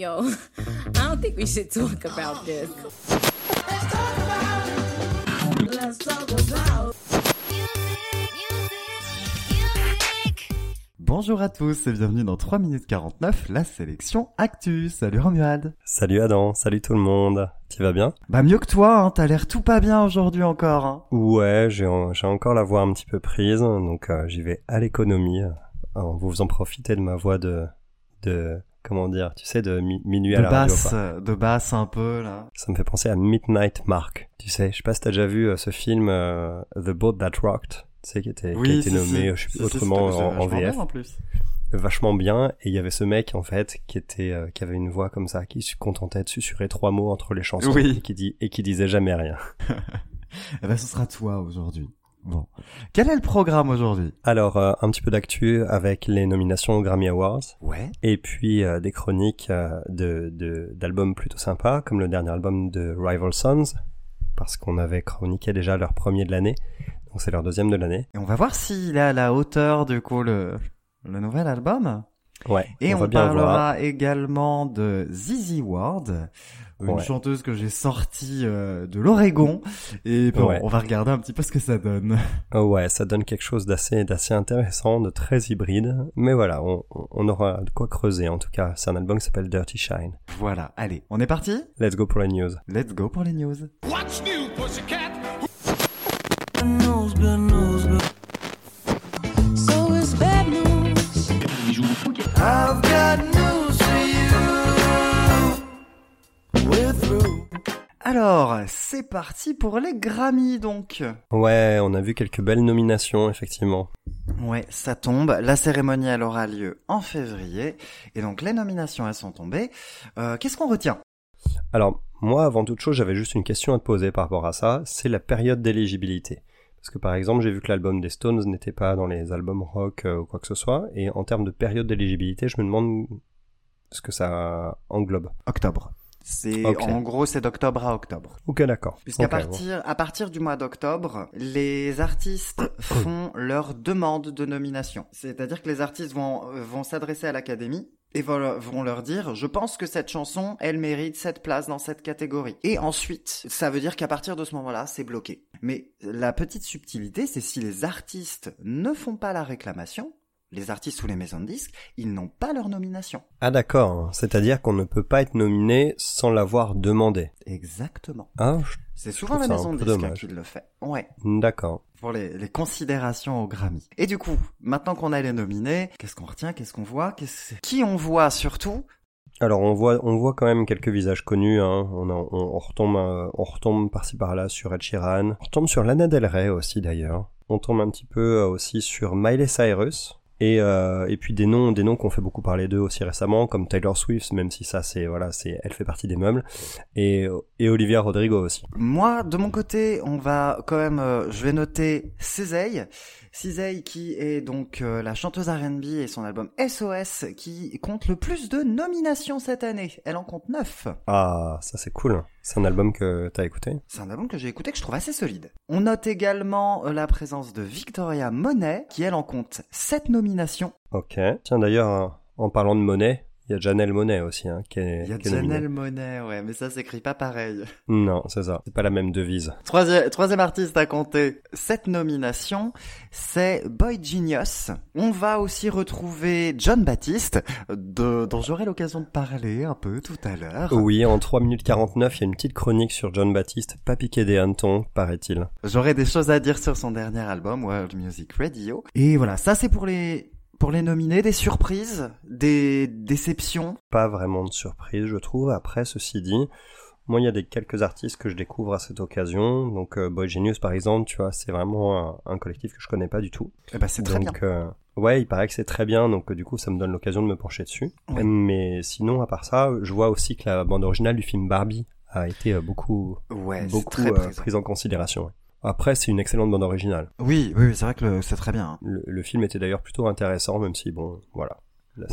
Yo, I don't think we should talk about this. Let's talk about Bonjour à tous et bienvenue dans 3 minutes 49, la sélection Actus. Salut Romuald. Salut Adam, salut tout le monde. Tu vas bien? Bah mieux que toi, hein, t'as l'air tout pas bien aujourd'hui encore. Hein. Ouais, j'ai en- j'ai encore la voix un petit peu prise, donc euh, j'y vais à l'économie, euh, en vous faisant profiter de ma voix de... de comment dire, tu sais, de mi- minuit à la basse, euh, de basse un peu là. Ça me fait penser à Midnight Mark. Tu sais, je sais pas si t'as déjà vu euh, ce film euh, The Boat That Rocked, tu sais, qui, était, qui a été nommé, je sais autrement en, en VF. bien, en plus. vachement bien et il y avait ce mec en fait qui était euh, qui avait une voix comme ça qui se contentait de susurrer trois mots entre les chansons Oui. et qui dit et qui disait jamais rien. Eh ben ce sera toi aujourd'hui. Bon. Quel est le programme aujourd'hui? Alors euh, un petit peu d'actu avec les nominations aux Grammy Awards Ouais. et puis euh, des chroniques euh, de de- d'albums plutôt sympas comme le dernier album de Rival Sons parce qu'on avait chroniqué déjà leur premier de l'année donc c'est leur deuxième de l'année. Et on va voir s'il est à la hauteur du coup le, le nouvel album. Ouais. Et on, va bien parlera voir. également de Zizi Ward, une Ouais. chanteuse que j'ai sortie euh, de l'Oregon. Et bon, Ouais. on va regarder un petit peu ce que ça donne. Oh ouais, ça donne quelque chose d'assez d'assez intéressant, de très hybride. Mais voilà, on, on aura de quoi creuser en tout cas. C'est un album qui s'appelle Dirty Shine. Voilà, allez, on est parti? Let's go pour les news. Let's go pour les news. What's new, pussycat? Alors, c'est parti pour les Grammy donc. Ouais, on a vu quelques belles nominations, effectivement. Ouais, ça tombe. La cérémonie, elle aura lieu en février. Et donc, les nominations, elles sont tombées. Euh, Qu'est-ce qu'on retient? Alors, moi, avant toute chose, j'avais juste une question à te poser par rapport à ça. C'est la période d'éligibilité. Parce que par exemple, j'ai vu que l'album des Stones n'était pas dans les albums rock euh, ou quoi que ce soit. Et en termes de période d'éligibilité, je me demande ce que ça englobe. Octobre. C'est en gros c'est d'octobre à octobre. Ok, d'accord. Puisqu'à bon. partir à partir du mois d'octobre, les artistes font leur demande de nomination. C'est-à-dire que les artistes vont vont s'adresser à l'académie et vont leur dire je pense que cette chanson elle mérite cette place dans cette catégorie. Et ensuite, ça veut dire qu'à partir de ce moment-là, c'est bloqué. Mais la petite subtilité, c'est si les artistes ne font pas la réclamation, les artistes ou les maisons de disques, ils n'ont pas leur nomination. Ah d'accord, c'est-à-dire qu'on ne peut pas être nominé sans l'avoir demandé. Exactement. Ah, C'est souvent la maison de disques qui le fait. Ouais. d'accord. Pour les, les considérations au Grammy. Et du coup, maintenant qu'on a les nominés, qu'est-ce qu'on retient, qu'est-ce qu'on voit, qui on voit surtout? Alors on voit, on voit quand même quelques visages connus. Hein. On, a- on, on retombe, euh, on retombe par-ci par-là sur Ed Sheeran. On retombe sur Lana Del Rey aussi d'ailleurs. On tombe un petit peu euh, aussi sur Miley Cyrus. Et, euh, et puis des noms, des noms qu'on fait beaucoup parler d'eux aussi récemment, comme Taylor Swift, même si ça c'est voilà, c'est, elle fait partie des meubles, et, et Olivia Rodrigo aussi. Moi, de mon côté, on va quand même, euh, je vais noter Cézanne. Cézanne qui est donc euh, la chanteuse R&B et son album SOS qui compte le plus de nominations cette année. Elle en compte 9. Ah, ça c'est cool. C'est un album que t'as écouté? C'est un album que j'ai écouté que je trouve assez solide. On note également euh, la présence de Victoria Monet qui elle en compte 7 nominations. Ok. Tiens d'ailleurs, en parlant de monnaie, il y a Janelle Monet aussi, hein, qui est, Il y a. Janelle Monet, ouais, mais ça s'écrit pas pareil. Non, c'est ça. C'est pas la même devise. Troisième, troisième artiste à compter cette nomination, c'est Boy Genius. On va aussi retrouver John Baptiste, de, dont j'aurai l'occasion de parler un peu tout à l'heure. Oui, en 3 minutes 49, il y a une petite chronique sur John Baptiste, pas piqué des hannetons, paraît-il. J'aurai des choses à dire sur son dernier album, World Music Radio. Et voilà, ça c'est pour les, pour les nominés, des surprises, des déceptions? Pas vraiment de surprise, je trouve. Après, ceci dit, moi, il y a des quelques artistes que je découvre à cette occasion. Donc, euh, Boy Genius, par exemple, tu vois, c'est vraiment un, un collectif que je connais pas du tout. Eh ben c'est très bien. donc, euh, ouais, il paraît que c'est très bien, donc euh, du coup, ça me donne l'occasion de me pencher dessus. Ouais. Mais sinon, à part ça, je vois aussi que la bande originale du film Barbie a été euh, beaucoup, Ouais, beaucoup très prise en considération. ouais. Après, c'est une excellente bande originale. Oui, oui, c'est vrai que c'est très bien. hein. Le, le film était d'ailleurs plutôt intéressant, même si, bon, voilà.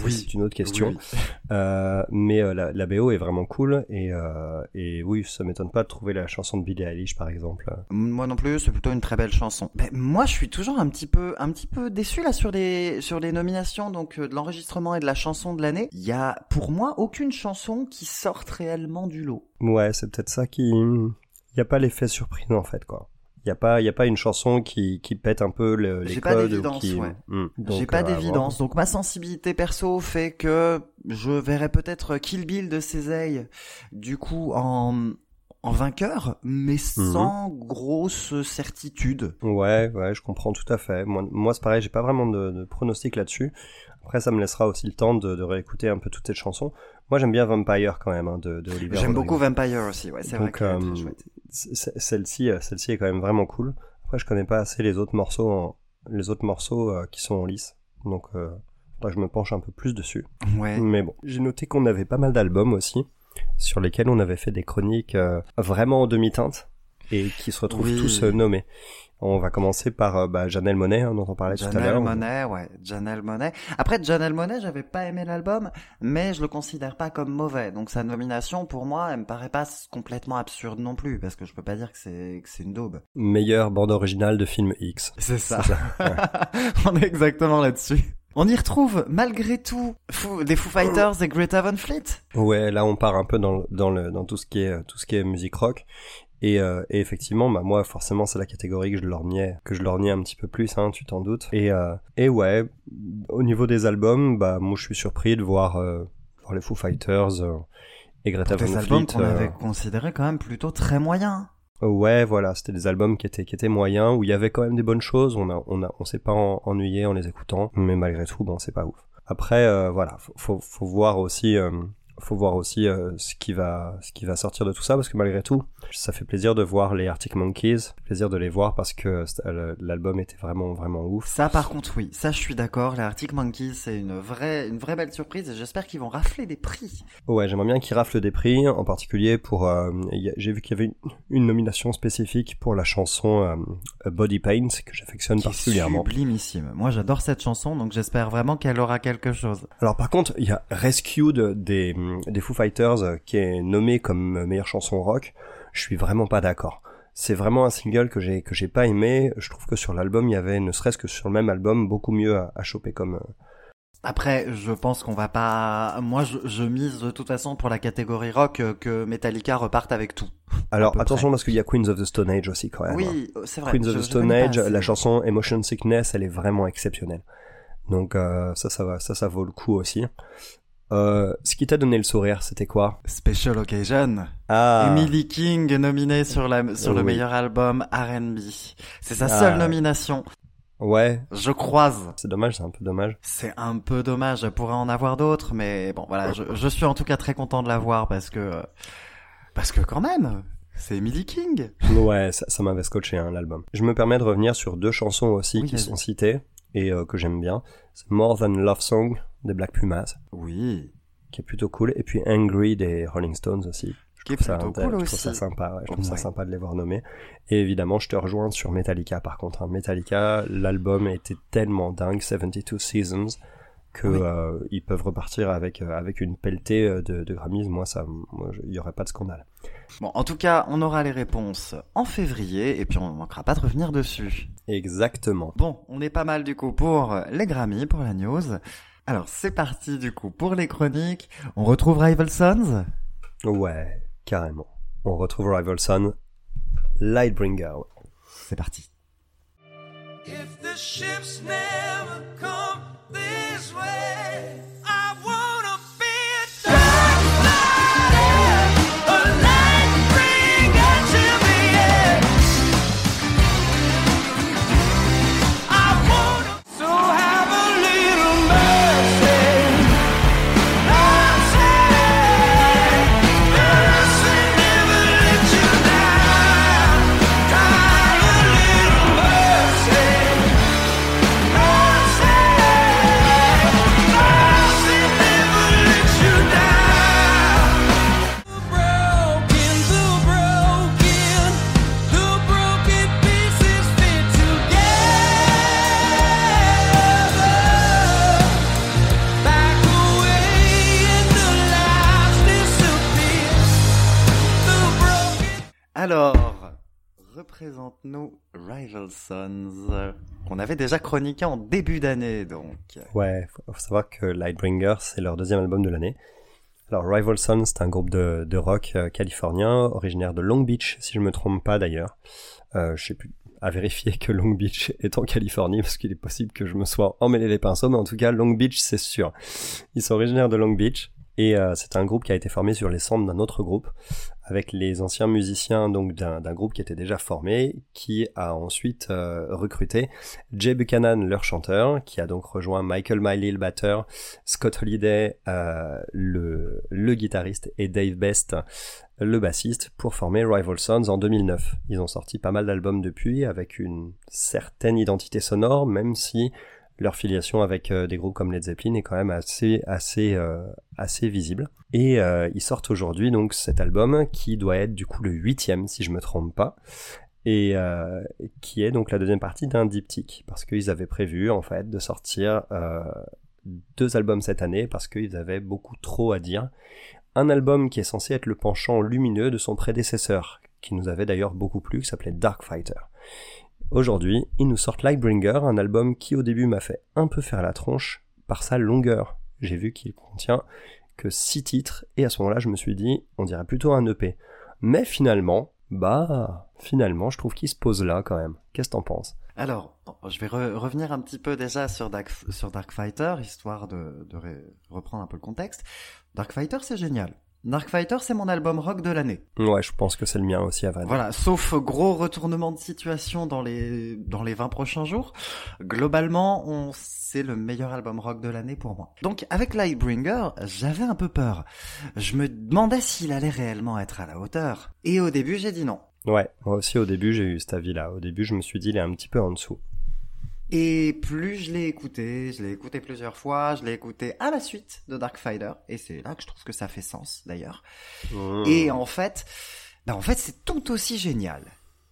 Oui. c'est une autre question. Oui. Euh, mais euh, la, la BO est vraiment cool et, euh, et oui, ça m'étonne pas de trouver la chanson de Billie Eilish par exemple. Moi non plus, c'est plutôt une très belle chanson. Ben, moi, je suis toujours un petit peu, un petit peu déçu là sur les, sur les nominations donc de l'enregistrement et de la chanson de l'année. Il y a, pour moi, aucune chanson qui sorte réellement du lot. Ouais, c'est peut-être ça qui. Il n'y a pas l'effet surprise en fait, quoi. Il n'y a, pas- y a pas une chanson qui, qui pète un peu le, les J'ai pas codes. d'évidence, qui... ouais. Hmm. J'ai pas d'évidence. Donc ma sensibilité perso fait que je verrais peut-être Kill Bill de Césaille du coup en, en vainqueur, mais Mhm. sans grosse certitude. Ouais, ouais, je comprends tout à fait. Moi, moi c'est pareil, j'ai pas vraiment de, de pronostic là-dessus. Après, ça me laissera aussi le temps de, de réécouter un peu toutes ces chansons. Moi, j'aime bien Vampire quand même, hein, de, de Oliver J'aime beaucoup Vampire aussi, ouais, c'est vrai euh, celle-ci, euh, celle-ci est quand même vraiment cool. Après, je connais pas assez les autres morceaux, en- les autres morceaux euh, qui sont en lice. Donc, euh, faudra que je me penche un peu plus dessus. Ouais. Mais bon, j'ai noté qu'on avait pas mal d'albums aussi, sur lesquels on avait fait des chroniques vraiment en demi-teinte et qui se retrouvent Oui. tous nommés. On va commencer par euh, bah, Janelle Monet, hein, dont on parlait tout à Janelle l'heure. Monet, ouais, Janelle Monet. Après, Janelle Monet, j'avais pas aimé l'album, mais je le considère pas comme mauvais. Donc sa nomination, pour moi, elle me paraît pas complètement absurde non plus, parce que je peux pas dire que c'est que c'est une daube. Meilleure bande originale de film X. C'est ça. On est exactement là-dessus. On y retrouve, malgré tout, des Foo Fighters et Greta Van Fleet. Ouais, là on part un peu dans, dans, le, dans tout ce qui est tout ce qui est musique rock. Et, euh, et effectivement, bah moi forcément c'est la catégorie que je lorgnais, que je lorgnais un petit peu plus, hein, tu t'en doutes. Et, euh, et ouais, au niveau des albums, bah moi je suis surpris de voir, euh, voir les Foo Fighters euh, et Greta Van albums Fleet. qu'on euh, avait considérés quand même plutôt très moyens. Ouais, voilà, c'était des albums qui étaient qui étaient moyens où il y avait quand même des bonnes choses. On a on a on s'est pas en- ennuyé en les écoutant, mais malgré tout, bon, c'est pas ouf. Après, euh, voilà, faut, faut faut voir aussi euh, faut voir aussi euh, ce qui va ce qui va sortir de tout ça parce que malgré tout, ça fait plaisir de voir les Arctic Monkeys, ça fait plaisir de les voir parce que c'était- le- l'album était vraiment vraiment ouf. Ça, par contre, oui. Ça, je suis d'accord. Les Arctic Monkeys, c'est une vraie, une vraie belle surprise et j'espère qu'ils vont rafler des prix. Ouais, j'aimerais bien qu'ils raflent des prix, en particulier pour. euh, J'ai vu qu'il y avait une, une nomination spécifique pour la chanson euh, Body Paint que j'affectionne particulièrement. sublimissime. Moi, j'adore cette chanson, donc j'espère vraiment qu'elle aura quelque chose. Alors par contre, il y a Rescued des, des Foo Fighters euh, qui est nommé comme meilleure chanson rock. Je suis vraiment pas d'accord. C'est vraiment un single que j'ai que j'ai pas aimé. Je trouve que sur l'album, il y avait, ne serait-ce que sur le même album, beaucoup mieux à, à choper comme. euh, Après, je pense qu'on va pas. Moi, je, je mise de toute façon pour la catégorie rock euh, que Metallica reparte avec tout. Alors attention près. parce qu'il y a Queens of the Stone Age aussi quand même. Oui, c'est vrai. Queens je- of the Stone Age, la chanson Emotion Sickness, elle est vraiment exceptionnelle. Donc euh, ça, ça va, ça, ça vaut le coup aussi. Euh, ce qui t'a donné le sourire, c'était quoi? Special Occasion. Ah, Emily King nominée sur la sur le meilleur album R&B. C'est sa Ah. seule nomination. ouais, Je croise. c'est dommage, c'est un peu dommage. C'est un peu dommage, elle pourrait en avoir d'autres, mais bon, voilà, je, je suis en tout cas très content de la voir parce que, parce que quand même, c'est Emily King. Ouais, ça, ça m'avait scotché hein, l'album. Je me permets de revenir sur deux chansons aussi Oui, qui sont citées et euh, que j'aime bien. C'est More Than Love Song des Black Pumas, Oui, qui est plutôt cool, et puis Angry des Rolling Stones aussi. Je qui est trouve ça, plutôt je cool trouve aussi. ça sympa, ouais, je trouve ça sympa de les voir nommés. Et évidemment, je te rejoins sur Metallica par contre. hein. Metallica, l'album était tellement dingue, 72 Seasons, que Oui. euh, ils peuvent repartir avec euh, avec une pelletée euh, de, de Grammys. Moi, ça, il y aurait pas de scandale. Bon, en tout cas, on aura les réponses en février et puis on ne manquera pas de revenir dessus. Exactement. Bon, on est pas mal du coup pour les Grammy, pour la news. Alors, c'est parti du coup pour les chroniques. On retrouve Rival Sons? Ouais, carrément. On retrouve Rivalson, Lightbringer. C'est parti. If the ships never come this way, Représente-nous Rival Sons, euh, qu'on avait déjà chroniqué en début d'année, donc. Ouais, faut, faut savoir que Lightbringer, c'est leur deuxième album de l'année. Alors, Rival Sons, c'est un groupe de, de rock euh, californien, originaire de Long Beach, si je me trompe pas d'ailleurs. Euh, je sais plus à vérifier que Long Beach est en Californie, parce qu'il est possible que je me sois emmêlé les pinceaux, mais en tout cas, Long Beach, c'est sûr. Ils sont originaires de Long Beach, et euh, c'est un groupe qui a été formé sur les cendres d'un autre groupe, avec les anciens musiciens donc d'un groupe qui était déjà formé, qui a ensuite euh, recruté Jay Buchanan, leur chanteur, qui a donc rejoint Michael Miley, le batteur, Scott Holiday, euh, le, le guitariste, et Dave Best, le bassiste, pour former Rival Sons en 2009. Ils ont sorti pas mal d'albums depuis, avec une certaine identité sonore, même si leur filiation avec euh, des groupes comme Led Zeppelin est quand même assez assez euh, assez visible. Et euh, ils sortent aujourd'hui donc cet album qui doit être du coup le huitième si je me trompe pas et qui est donc la deuxième partie d'un diptyque parce qu'ils avaient prévu en fait de sortir deux albums cette année parce qu'ils avaient beaucoup trop à dire. Un album qui est censé être le penchant lumineux de son prédécesseur, qui nous avait d'ailleurs beaucoup plu, qui s'appelait Dark Fighter. Aujourd'hui, ils nous sortent Lightbringer, un album qui au début m'a fait un peu faire la tronche par sa longueur. J'ai vu qu'il contient que six titres et à ce moment-là, je me suis dit, on dirait plutôt un EP. Mais finalement, bah, finalement, je trouve qu'il se pose là quand même. Qu'est-ce que t'en penses? Alors, je vais re- revenir un petit peu déjà sur Dark, sur Dark Fighter, histoire de, reprendre un peu le contexte. Dark Fighter, c'est génial. Dark Fighter, c'est mon album rock de l'année. Ouais, je pense que c'est le mien aussi à vrai. Voilà, sauf gros retournement de situation dans les dans les 20 prochains jours. Globalement, on c'est le meilleur album rock de l'année pour moi. Donc avec Lightbringer, j'avais un peu peur. Je me demandais s'il allait réellement être à la hauteur. Et au début, j'ai dit non. Ouais, moi aussi au début j'ai eu cet avis-là. Au début je me suis dit il est un petit peu en dessous. Et plus je l'ai écouté, je l'ai écouté plusieurs fois, je l'ai écouté à la suite de Dark Fighter, et c'est là que je trouve que ça fait sens d'ailleurs. Mmh. Et en fait, bah en fait c'est tout aussi génial.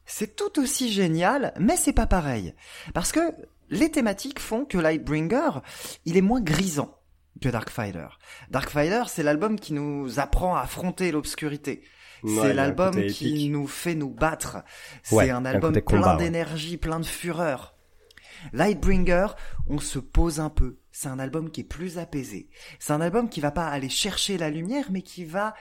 C'est tout aussi génial, mais c'est pas pareil. Parce que les thématiques font que Lightbringer, il est moins grisant que Dark Fighter. Dark Fighter, c'est l'album qui nous apprend à affronter l'obscurité. Ouais, c'est l'album qui nous fait nous battre. C'est un un album plein ouais. d'énergie, plein de fureur. Lightbringer, on se pose un peu. C'est un album qui est plus apaisé. C'est un album qui va pas aller chercher la lumière, mais qui va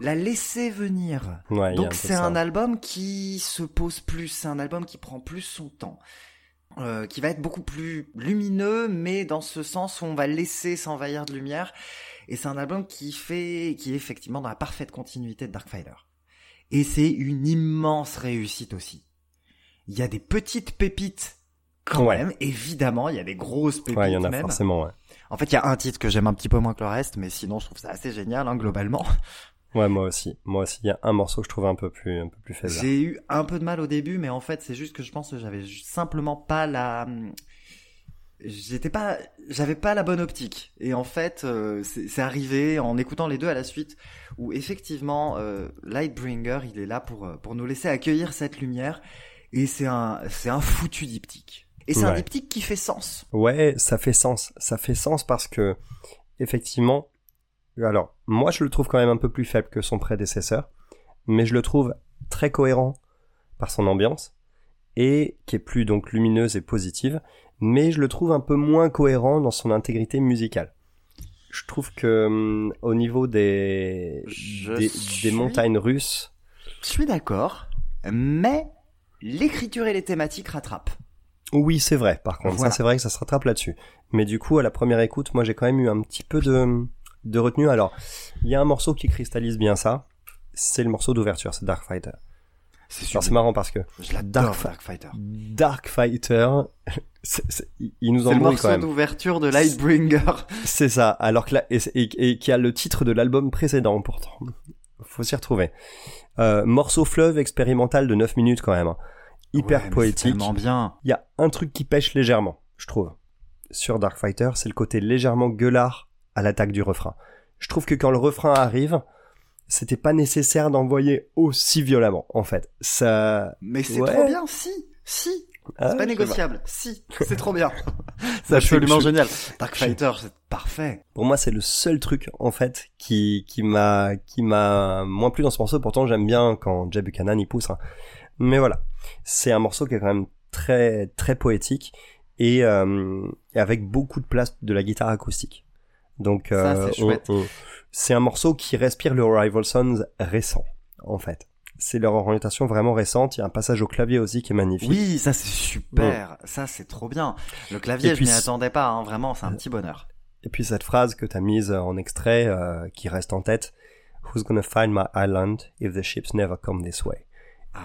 la laisser venir. Ouais, Donc c'est un album qui se pose plus, c'est un album qui prend plus son temps. Euh, qui va être beaucoup plus lumineux, mais dans ce sens où on va laisser s'envahir de lumière. Et c'est un album qui fait, qui est effectivement dans la parfaite continuité de Dark Fighter. Et c'est une immense réussite aussi. Il y a des petites pépites quand Ouais. même, évidemment, il y a des grosses pépites Ouais, il y en a même. forcément, ouais. En fait, il y a un titre que j'aime un petit peu moins que le reste, mais sinon je trouve ça assez génial, hein, globalement. Ouais, moi aussi. Moi aussi, il y a un morceau que je trouve un peu plus, un peu plus faisable. J'ai eu un peu de mal au début, mais en fait, c'est juste que je pense que j'avais simplement pas la, j'étais pas, j'avais pas la bonne optique. Et en fait, euh, c'est c'est arrivé en écoutant les deux à la suite, où effectivement, euh, Lightbringer, il est là pour euh, pour nous laisser accueillir cette lumière, et c'est un c'est un foutu diptyque. Et c'est un diptyque qui fait sens. Ouais, ça fait sens. Ça fait sens parce que, effectivement, alors, moi je le trouve quand même un peu plus faible que son prédécesseur, mais je le trouve très cohérent par son ambiance, et qui est plus donc lumineuse et positive, mais je le trouve un peu moins cohérent dans son intégrité musicale. Je trouve que hum, au niveau des, Je des, suis- des montagnes russes, Je suis d'accord, mais l'écriture et les thématiques rattrapent. Oui, c'est vrai. Par contre, Voilà. ça c'est vrai que ça se rattrape là-dessus. Mais du coup, à la première écoute, moi j'ai quand même eu un petit peu de de retenue. Alors, il y a un morceau qui cristallise bien ça. C'est le morceau d'ouverture, c'est Dark Fighter. C'est marrant parce que Je l'adore, Dark Dark, Fighter. Dark Fighter, c'est- c'est- il- il nous C'est le embrouille morceau quand même. d'ouverture de Lightbringer. C'est ça. Alors que là, et, et- et qui a le titre de l'album précédent pourtant. Faut s'y retrouver. Euh, morceau fleuve expérimental de 9 minutes quand même. Hyper Ouais, poétique. Tellement bien. Il y a un truc qui pêche légèrement, je trouve, sur Dark Fighter, c'est le côté légèrement gueulard à l'attaque du refrain. Je trouve que quand le refrain arrive, c'était pas nécessaire d'envoyer aussi violemment, en fait. Ça. Mais c'est Ouais. trop bien, si, si. Ah, C'est pas négociable, si. C'est trop bien. C'est absolument génial. Dark Fighter, c'est parfait. Pour moi, c'est le seul truc, en fait, qui, qui m'a, qui m'a moins plu dans ce morceau. Pourtant, j'aime bien quand Jay Buchanan y pousse. hein. Mais voilà, c'est un morceau qui est quand même très très poétique et, euh, et avec beaucoup de place de la guitare acoustique. Donc euh, c'est un morceau qui respire le Rival Sons récent en fait. C'est leur orientation vraiment récente. Il y a un passage au clavier aussi qui est magnifique. Oui, ça c'est super. Ça c'est trop bien. Le clavier, Et puis je m'y attendais pas. hein. Vraiment, c'est un petit bonheur. Et puis cette phrase que t'as mise en extrait euh, qui reste en tête. Who's gonna find my island if the ships never come this way?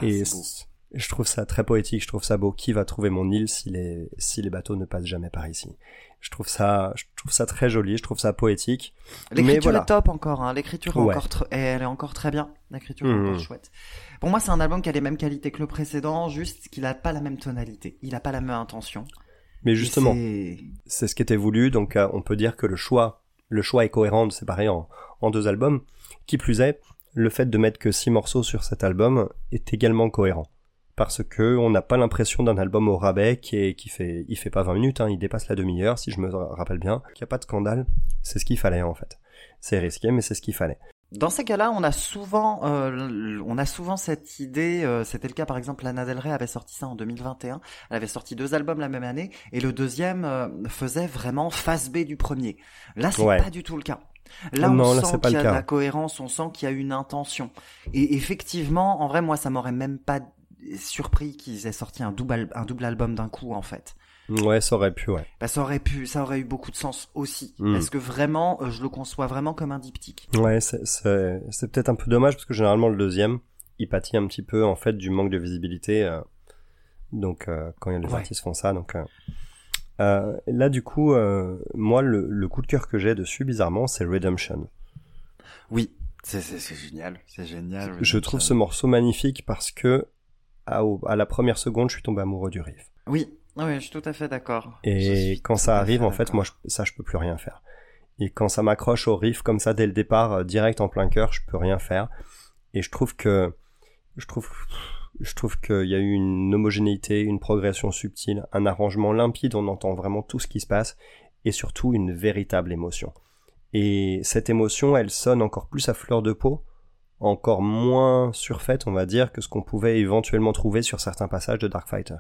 Ah, Et c'est je trouve ça très poétique, je trouve ça beau. Qui va trouver mon île si les, si les bateaux ne passent jamais par ici? Je trouve ça, je trouve ça très joli, je trouve ça poétique. L'écriture voilà. est top encore. Hein. L'écriture est Ouais. encore, tr- elle est encore très bien. L'écriture est Mhm. encore chouette. Pour moi, c'est un album qui a les mêmes qualités que le précédent, juste qu'il a pas la même tonalité. Il a pas la même intention. Mais justement, c'est- c'est ce qui était voulu, donc euh, on peut dire que le choix, le choix est cohérent de séparer en, en deux albums. Qui plus est, le fait de mettre que six morceaux sur cet album est également cohérent. Parce que on n'a pas l'impression d'un album au rabais qui, est, qui fait, il fait pas 20 minutes, hein, il dépasse la demi-heure, si je me rappelle bien. Qu'il n'y a pas de scandale, c'est ce qu'il fallait en fait. C'est risqué, mais c'est ce qu'il fallait. Dans ces cas-là, on a souvent, euh, on a souvent cette idée. euh, C'était le cas, par exemple, Lana Del Rey avait sorti ça en 2021. Elle avait sorti deux albums la même année, et le deuxième euh, faisait vraiment face B du premier. Là, c'est Ouais. pas du tout le cas. Là, Non, on là, sent qu'il y a de la cohérence, on sent qu'il y a une intention. Et effectivement, en vrai, moi, ça m'aurait même pas surpris qu'ils aient sorti un double, un double album d'un coup, en fait. Ouais, ça aurait pu, ouais. Bah, ça aurait pu, ça aurait eu beaucoup de sens aussi, Mm. parce que vraiment, euh, je le conçois vraiment comme un diptyque. Ouais, c'est- peut-être un peu dommage parce que généralement le deuxième, il pâtit un petit peu en fait du manque de visibilité. euh, donc euh, quand il y a les Ouais. artistes font ça, donc euh, euh, là du coup, euh, moi le, le coup de cœur que j'ai dessus bizarrement, c'est Redemption. Oui, c'est génial, c'est génial. Je trouve ce morceau magnifique parce que à, la première seconde, je suis tombé amoureux du riff. Oui, oui, je suis tout à fait d'accord. Et quand ça arrive, fait en fait, moi, je- ça, je peux plus rien faire. Et quand ça m'accroche au riff comme ça dès le départ, euh, direct en plein cœur, je peux rien faire. Et je trouve que, je trouve, je trouve qu'il y a eu une homogénéité, une progression subtile, un arrangement limpide, on entend vraiment tout ce qui se passe, et surtout une véritable émotion. Et cette émotion, elle sonne encore plus à fleur de peau, encore moins surfaite, on va dire, que ce qu'on pouvait éventuellement trouver sur certains passages de Dark Fighter.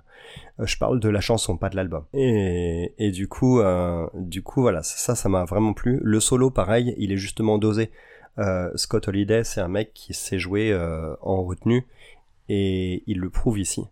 Euh, je parle de la chanson, pas de l'album. Et, du coup, euh, du coup, voilà, ça, ça m'a vraiment plu. Le solo, pareil, il est justement dosé. Euh, Scott Holiday, c'est un mec qui jouer euh, en retenue, et il le prouve ici.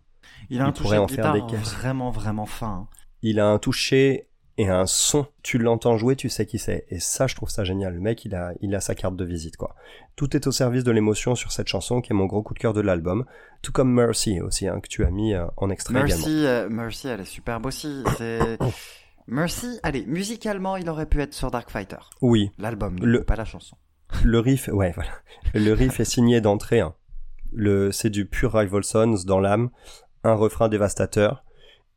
il a un il toucher de en faire guitare des vraiment vraiment fin. hein. Il a un toucher et un son. Tu l'entends jouer, tu sais qui c'est. Et ça, je trouve ça génial. Le mec, il a, il a sa carte de visite, quoi. Tout est au service de l'émotion sur cette chanson, qui est mon gros coup de cœur de l'album. Tout comme Mercy aussi, hein, que tu as mis euh, en extrait également. Mercy, euh, Mercy, elle est superbe aussi. C'est Mercy, allez, musicalement, il aurait pu être sur Dark Fighter, Oui, l'album, Le- pas la chanson. le riff, ouais, voilà. Le riff est signé d'entrée. hein. C'est du pur Rival Sons dans l'âme, un refrain dévastateur.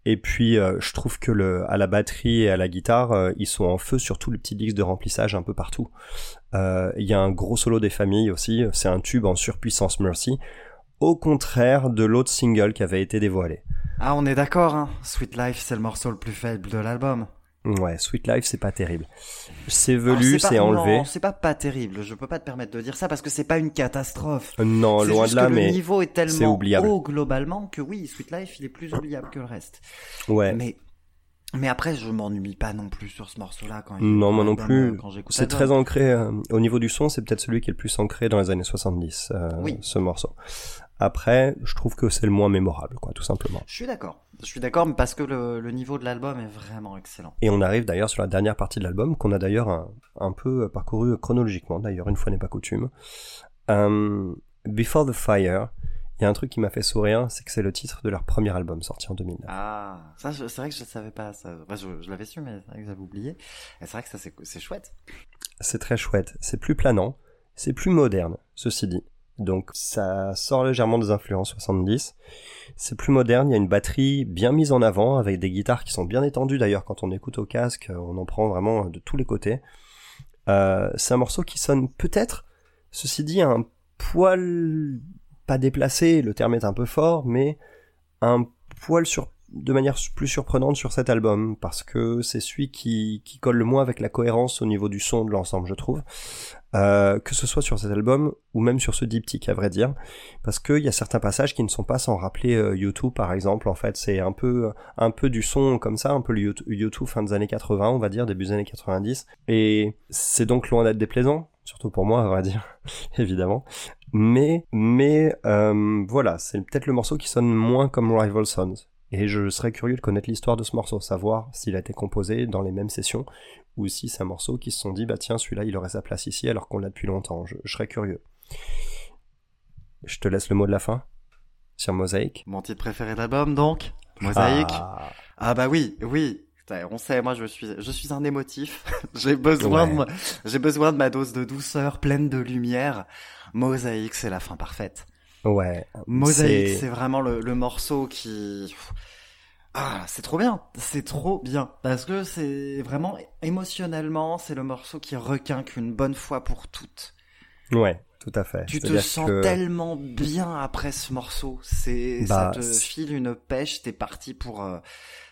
Et puis, euh, je trouve que le, à la batterie et à la guitare, euh, ils sont en feu sur tout le petit disque de remplissage un peu partout. Euh, Il y a un gros solo des familles aussi. C'est un tube en surpuissance Mercy. Au contraire de l'autre single qui avait été dévoilé. Ah, on est d'accord, hein. Sweet Life, c'est le morceau le plus faible de l'album. Ouais, Sweet Life, c'est pas terrible. C'est velu, c'est enlevé. Non, c'est pas pas terrible. Je peux pas te permettre de dire ça parce que c'est pas une catastrophe. Non, C'est loin juste de là, que mais le niveau est tellement oubliable. haut globalement que oui, Sweet Life, il est plus oubliable que le reste. ouais. Mais mais après, je m'ennuie pas non plus sur ce morceau-là quand. Non, moi non plus. euh, C'est très ancré euh, au niveau du son, c'est peut-être celui qui est le plus ancré dans les années 70, euh, Oui. ce morceau. Après, je trouve que c'est le moins mémorable, quoi, tout simplement. Je suis d'accord. Je suis d'accord, mais parce que le, le niveau de l'album est vraiment excellent. Et on arrive d'ailleurs sur la dernière partie de l'album, qu'on a d'ailleurs un, un peu parcouru chronologiquement, d'ailleurs, une fois n'est pas coutume. Euh, Before the Fire, il y a un truc qui m'a fait sourire, c'est que c'est le titre de leur premier album sorti en 2009. Ah, ça, c'est vrai que je savais pas ça. Enfin, je, je l'avais su, mais c'est vrai que j'avais oublié. Et c'est vrai que ça, c'est chouette. C'est très chouette, c'est plus planant, c'est plus moderne, ceci dit. Donc ça sort légèrement des influences 70. C'est plus moderne, il y a une batterie bien mise en avant avec des guitares qui sont bien étendues d'ailleurs quand on écoute au casque, on en prend vraiment de tous les côtés. Euh, c'est un morceau qui sonne peut-être, ceci dit, un poil pas déplacé, le terme est un peu fort, mais un poil sur de manière plus surprenante sur cet album parce que c'est celui qui, colle le moins avec la cohérence au niveau du son de l'ensemble, je trouve. Euh, que ce soit sur cet album ou même sur ce diptyque, à vrai dire, parce qu'il y a certains passages qui ne sont pas sans rappeler euh, YouTube, par exemple. En fait, c'est un peu, un peu du son comme ça, un peu le YouTube fin des années 80, on va dire, début des années 90. Et c'est donc loin d'être déplaisant, surtout pour moi, à vrai dire, évidemment. Mais, mais euh, voilà, c'est peut-être le morceau qui sonne moins comme Rival Sons. Et je serais curieux de connaître l'histoire de ce morceau, savoir s'il a été composé dans les mêmes sessions ou si c'est un morceau qui se sont dit bah tiens celui-là il aurait sa place ici alors qu'on l'a depuis longtemps. Je, je serais curieux. Je te laisse le mot de la fin sur Mosaïque. Mon titre préféré de l'album, donc Mosaïque. Ah, Ah bah oui, oui. On sait, moi je suis, je suis un émotif. j'ai besoin, Ouais. de, ma- j'ai besoin de ma dose de douceur, pleine de lumière. Mosaïque, c'est la fin parfaite. Ouais. Mosaïque, C'est- vraiment le, le morceau qui, ah, c'est trop bien. C'est trop bien parce que c'est vraiment émotionnellement, c'est le morceau qui requinque une bonne fois pour toutes. Ouais, tout à fait. Tu te sens que- tellement bien après ce morceau. C'est, Bah, ça te c'est- file une pêche. T'es parti pour, euh,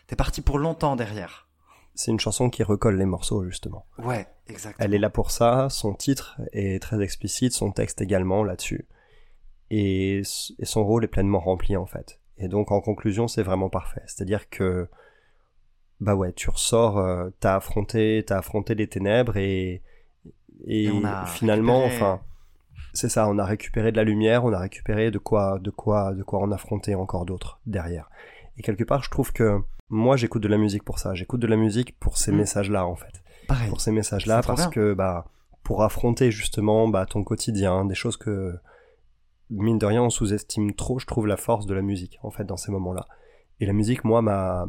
t'es parti pour longtemps derrière. C'est une chanson qui recolle les morceaux justement. Ouais, exactement. Elle est là pour ça, son titre est très explicite, son texte également là-dessus. Et, son rôle est pleinement rempli en fait. Et donc en conclusion, c'est vraiment parfait. C'est-à-dire que bah ouais, tu ressors, euh, t'as affronté, t'as affronté les ténèbres et et, finalement, récupéré- enfin, c'est ça, on a récupéré de la lumière, on a récupéré de quoi, de quoi, de quoi en affronter encore d'autres derrière. Et quelque part, je trouve que moi, j'écoute de la musique pour ça. J'écoute de la musique pour ces Mm. messages-là en fait Pareil. pour ces messages-là parce bien. que bah pour affronter justement bah ton quotidien, des choses que mine de rien on sous-estime trop, je trouve la force de la musique en fait dans ces moments-là. Et la musique moi m'a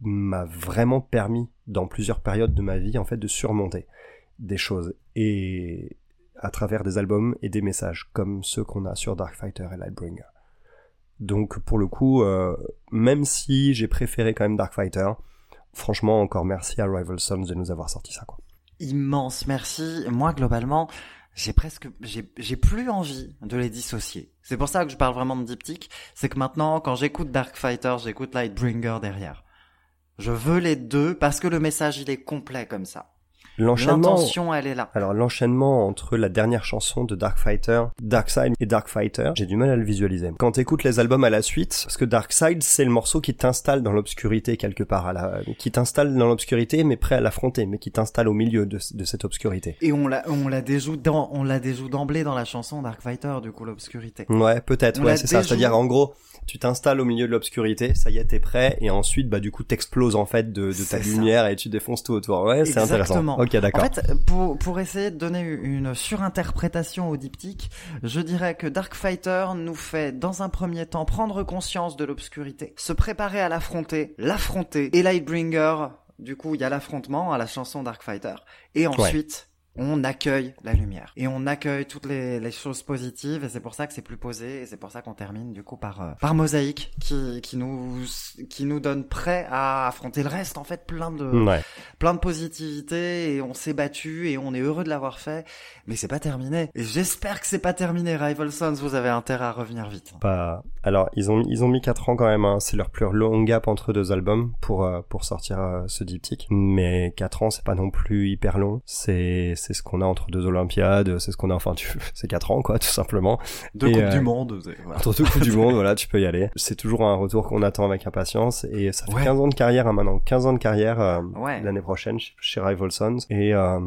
vraiment permis dans plusieurs périodes de ma vie en fait de surmonter des choses et à travers des albums et des messages comme ceux qu'on a sur Dark Fighter et Lightbringer. Donc pour le coup, euh, même si j'ai préféré quand même Dark Fighter, franchement encore merci à Rival Sons de nous avoir sorti ça. Immense merci. Moi, globalement, j'ai presque, j'ai, plus envie de les dissocier. C'est pour ça que je parle vraiment de diptyque. C'est que maintenant, quand j'écoute Dark Fighter, j'écoute Lightbringer derrière. Je veux les deux parce que le message, il est complet comme ça. L'enchaînement L'intention, elle est là. alors l'enchaînement entre la dernière chanson de Dark Fighter, Dark Side et Dark Fighter, j'ai du mal à le visualiser. Quand t'écoutes les albums à la suite, parce que Dark Side c'est le morceau qui t'installe dans l'obscurité quelque part, à la, qui t'installe dans l'obscurité mais prêt à l'affronter, mais qui t'installe au milieu de, de cette obscurité. Et on la, on la déjoue dans, on la déjoue d'emblée dans la chanson Dark Fighter, du coup, l'obscurité. Ouais, peut-être, ouais, c'est ça. C'est-à-dire, en gros, tu t'installes au milieu de l'obscurité, ça y est, t'es prêt, et ensuite, bah, du coup, t'exploses, en fait, de, de ta ça. lumière et tu défonces tout autour. Ouais, c'est intéressant. En fait, pour, pour essayer de donner une surinterprétation au diptyque, je dirais que Dark Fighter nous fait, dans un premier temps, prendre conscience de l'obscurité, se préparer à l'affronter, l'affronter, et Lightbringer, du coup, il y a l'affrontement à la chanson Dark Fighter, et ensuite, on accueille la lumière. Et on accueille toutes les, les choses positives, et c'est pour ça que c'est plus posé, et c'est pour ça qu'on termine, du coup, par, euh, par Mosaïque, qui, qui nous, qui nous donne prêt à affronter le reste, en fait, plein de, Ouais. plein de positivité et on s'est battu et on est heureux de l'avoir fait. Mais c'est pas terminé. Et j'espère que c'est pas terminé, Rival Sons. Vous avez intérêt à revenir vite. Pas... Alors, ils ont, ils ont mis 4 ans quand même, hein. c'est leur plus long gap entre deux albums pour, euh, pour sortir euh, ce diptyque. Mais 4 ans, c'est pas non plus hyper long. C'est, c'est ce qu'on a entre deux Olympiades, c'est ce qu'on a, enfin, tu... c'est 4 ans, quoi, tout simplement. Deux Et, coupes euh, du monde. c'est- voilà. Entre deux coups du monde, voilà, tu peux y aller. C'est toujours un retour qu'on attend avec impatience et ça fait Ouais. 15 ans de carrière hein, maintenant, 15 ans de carrière euh, Ouais. l'année prochaine chez, chez Rival Sons et, euh,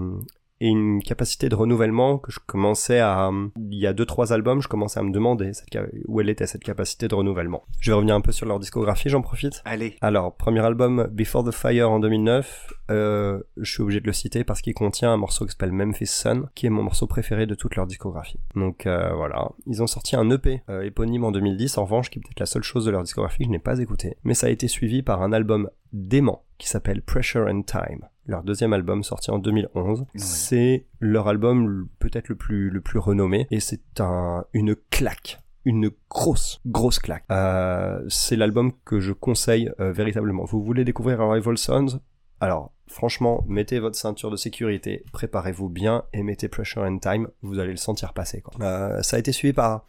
et une capacité de renouvellement que je commençais à, il y a deux trois albums, je commençais à me demander cette, où elle était cette capacité de renouvellement. Je vais revenir un peu sur leur discographie, j'en profite. Allez. Alors, premier album, Before the Fire en 2009, euh, je suis obligé de le citer parce qu'il contient un morceau qui s'appelle Memphis Sun, qui est mon morceau préféré de toute leur discographie. Donc euh, voilà, ils ont sorti un EP euh, éponyme en 2010, en revanche, qui est peut-être la seule chose de leur discographie que je n'ai pas écouté. Mais ça a été suivi par un album dément qui s'appelle Pressure and Time. Leur deuxième album sorti en 2011, c'est leur album peut-être le plus le plus renommé et c'est un une claque une grosse, grosse claque. Euh, c'est l'album que je conseille euh, véritablement. Vous voulez découvrir Arrival Sons? Alors, franchement, mettez votre ceinture de sécurité, préparez-vous bien et mettez Pressure and Time, vous allez le sentir passer. Quoi. Euh, ça a été suivi par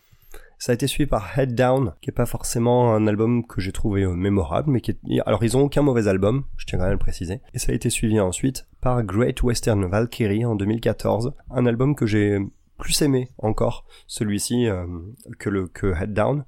Ça a été suivi par Head Down, qui est pas forcément un album que j'ai trouvé euh, mémorable, mais qui est... Alors ils ont aucun mauvais album, je tiens à le préciser. Et ça a été suivi ensuite par Great Western Valkyrie en 2014, un album que j'ai plus aimé encore, celui-ci, euh, que le que Head Down,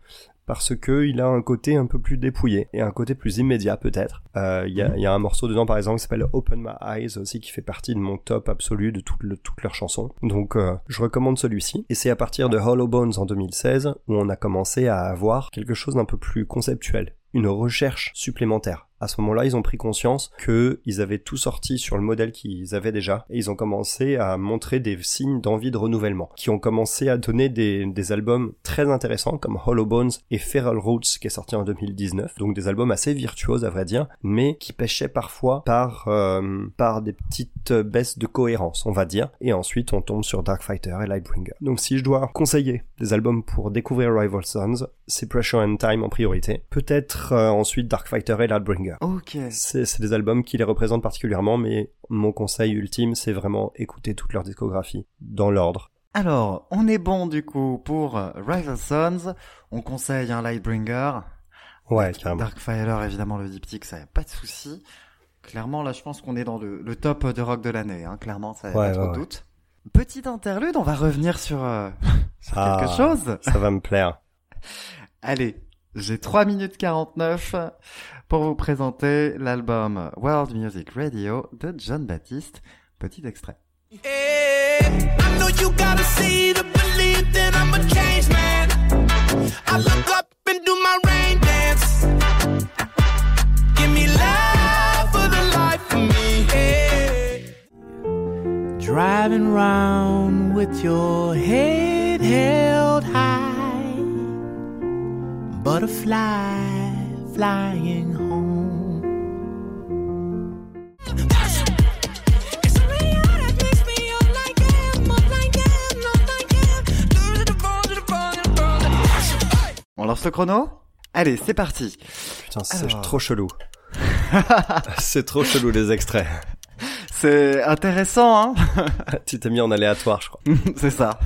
parce que il a un côté un peu plus dépouillé et un côté plus immédiat peut-être. Euh, Il y, a, il y a un morceau dedans par exemple qui s'appelle Open My Eyes aussi qui fait partie de mon top absolu de toutes le- toutes leurs chansons. Donc euh, je recommande celui-ci. Et c'est à partir de Hollow Bones en 2016 où on a commencé à avoir quelque chose d'un peu plus conceptuel, une recherche supplémentaire. À ce moment-là, ils ont pris conscience que ils avaient tout sorti sur le modèle qu'ils avaient déjà et ils ont commencé à montrer des signes d'envie de renouvellement, qui ont commencé à donner des, des albums très intéressants comme Hollow Bones et Feral Roots qui est sorti en 2019, donc des albums assez virtuoses à vrai dire, mais qui pêchaient parfois par euh, par des petites baisses de cohérence, on va dire, et ensuite on tombe sur Dark Fighter et Lightbringer. Donc si je dois conseiller des albums pour découvrir Rival Sons, c'est Pressure and Time en priorité, peut-être euh, ensuite Dark Fighter et Lightbringer. Ok. C'est des albums qui les représentent particulièrement, mais mon conseil ultime, c'est vraiment écouter toute leur discographie, dans l'ordre. Alors, on est bon du coup pour euh, Rival Sons. On conseille un Lightbringer. Ouais, carrément. Darkfire, évidemment, le diptyque, ça y a pas de souci. Clairement, là, je pense qu'on est dans le, le top de rock de l'année. Hein. Clairement, ça y a Ouais, pas trop ouais, de ouais. doute. Petit interlude, on va revenir sur, euh, sur Ah. quelque chose. Ça va me plaire. Allez, j'ai 3 minutes 49 pour vous présenter l'album World Music Radio de John Baptiste. Petit extrait. Yeah, I know you gotta see to believe that I'm a changed man. I look up and do my rain dance. Give me love for the life of me. yeah. Driving round with your head held high, butterfly flying home. On lance le chrono? Allez, c'est parti. Putain, c'est Alors. trop chelou. c'est trop chelou les extraits. C'est intéressant, hein? Tu t'es mis en aléatoire, je crois. C'est ça.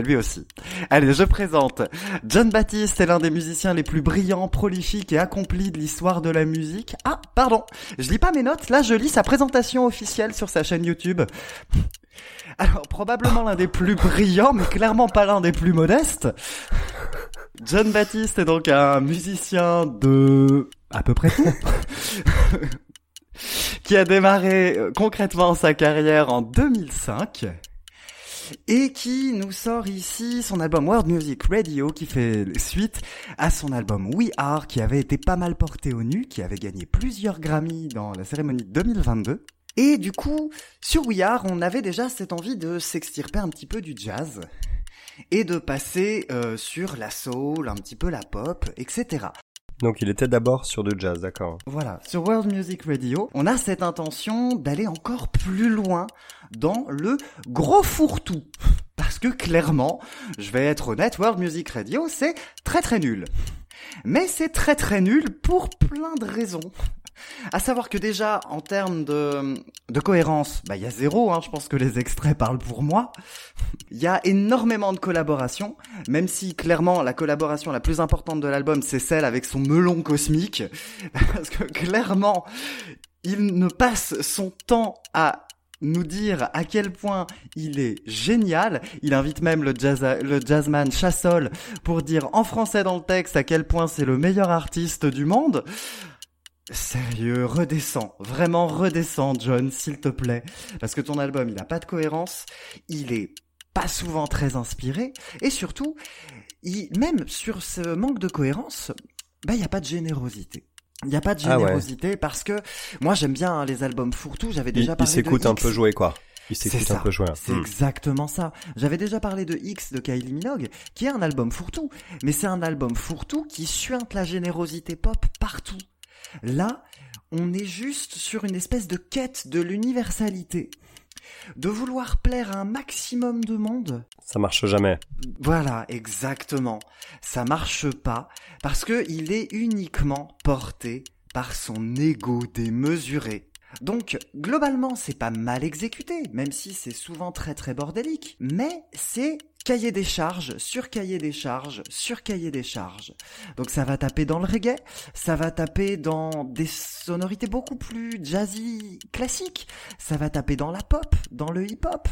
Lui aussi. Allez, je présente. John Baptiste est l'un des musiciens les plus brillants, prolifiques et accomplis de l'histoire de la musique. Ah, pardon. Je lis pas mes notes. Là, je lis sa présentation officielle sur sa chaîne YouTube. Alors, probablement l'un des plus brillants, mais clairement pas l'un des plus modestes. John Baptiste est donc un musicien de à peu près tout. qui a démarré euh, concrètement sa carrière en 2005 et qui nous sort ici son album World Music Radio qui fait suite à son album We Are qui avait été pas mal porté au nu, qui avait gagné plusieurs Grammy dans la cérémonie de 2022. Et du coup, sur We Are, on avait déjà cette envie de s'extirper un petit peu du jazz et de passer euh, sur la soul, un petit peu la pop, etc. Donc il était d'abord sur du jazz, d'accord. Voilà, sur World Music Radio, on a cette intention d'aller encore plus loin dans le gros fourre-tout. Parce que clairement, je vais être honnête, World Music Radio, c'est très très nul. Mais c'est très très nul pour plein de raisons. À savoir que déjà, en termes de, de cohérence, bah, il y a zéro, hein, je pense que les extraits parlent pour moi. Il y a énormément de collaborations, même si clairement la collaboration la plus importante de l'album, c'est celle avec son melon cosmique. Parce que clairement, il ne passe son temps à nous dire à quel point il est génial. Il invite même le, jazz, le jazzman Chassol pour dire en français dans le texte à quel point c'est le meilleur artiste du monde. Sérieux, redescends, vraiment redescends, John, s'il te plaît, parce que ton album, il a pas de cohérence, il est pas souvent très inspiré, et surtout, il, même sur ce manque de cohérence, bah, il y a pas de générosité. Il n'y a pas de Ah ouais. générosité parce que moi j'aime bien hein, les albums fourre-tout. J'avais Il, déjà il parlé de s'écoute un peu jouer, quoi. Il s'écoute un peu jouer. C'est Hmm. exactement ça. J'avais déjà parlé de X de Kylie Minogue, qui est un album fourre-tout, mais c'est un album fourre-tout qui suinte la générosité pop partout. Là, on est juste sur une espèce de quête de l'universalité. De vouloir plaire à un maximum de monde. Ça marche jamais. Voilà, exactement. Ça marche pas parce que il est uniquement porté par son ego démesuré. Donc, globalement, c'est pas mal exécuté, même si c'est souvent très très bordélique. Mais c'est cahier des charges, sur cahier des charges, sur cahier des charges. Donc ça va taper dans le reggae, ça va taper dans des sonorités beaucoup plus jazzy classiques, ça va taper dans la pop, dans le hip-hop,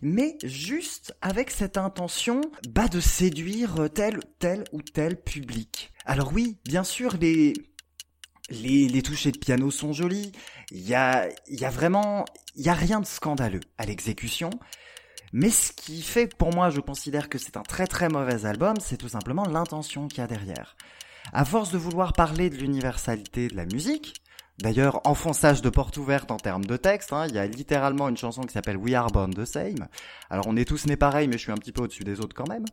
mais juste avec cette intention bah, de séduire tel, tel ou tel public. Alors oui, bien sûr, les, les, les touchés de piano sont jolis, il y a, y a vraiment, y a rien de scandaleux à l'exécution, mais ce qui fait pour moi, je considère que c'est un très très mauvais album, c'est tout simplement l'intention qu'il y a derrière. À force de vouloir parler de l'universalité de la musique, d'ailleurs, enfonçage de porte ouverte en termes de texte, hein, il y a littéralement une chanson qui s'appelle We Are Born the Same. Alors on est tous nés pareils, mais je suis un petit peu au-dessus des autres quand même.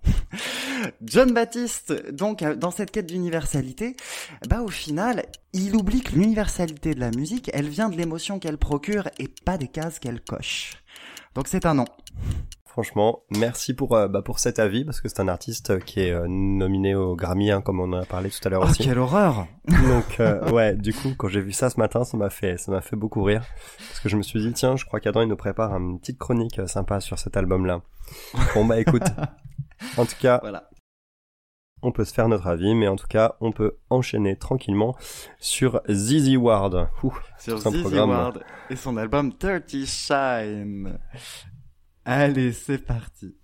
John Baptiste, donc, euh, dans cette quête d'universalité, bah au final, il oublie que l'universalité de la musique, elle vient de l'émotion qu'elle procure et pas des cases qu'elle coche. Donc c'est un non. Franchement, merci pour, euh, bah, pour cet avis, parce que c'est un artiste qui est euh, nominé au Grammy, hein, comme on en a parlé tout à l'heure Oh, aussi. quelle horreur Donc euh, ouais, du coup, quand j'ai vu ça ce matin, ça m'a fait, ça m'a fait beaucoup rire, parce que je me suis dit tiens, je crois qu'Adam il nous prépare une petite chronique euh, sympa sur cet album-là. Bon bah écoute, en tout cas, Voilà. on peut se faire notre avis, mais en tout cas, on peut enchaîner tranquillement sur Zizi Ward. Ouh, Sur Zizi. Ward et son album Dirty Shine. Allez, c'est parti.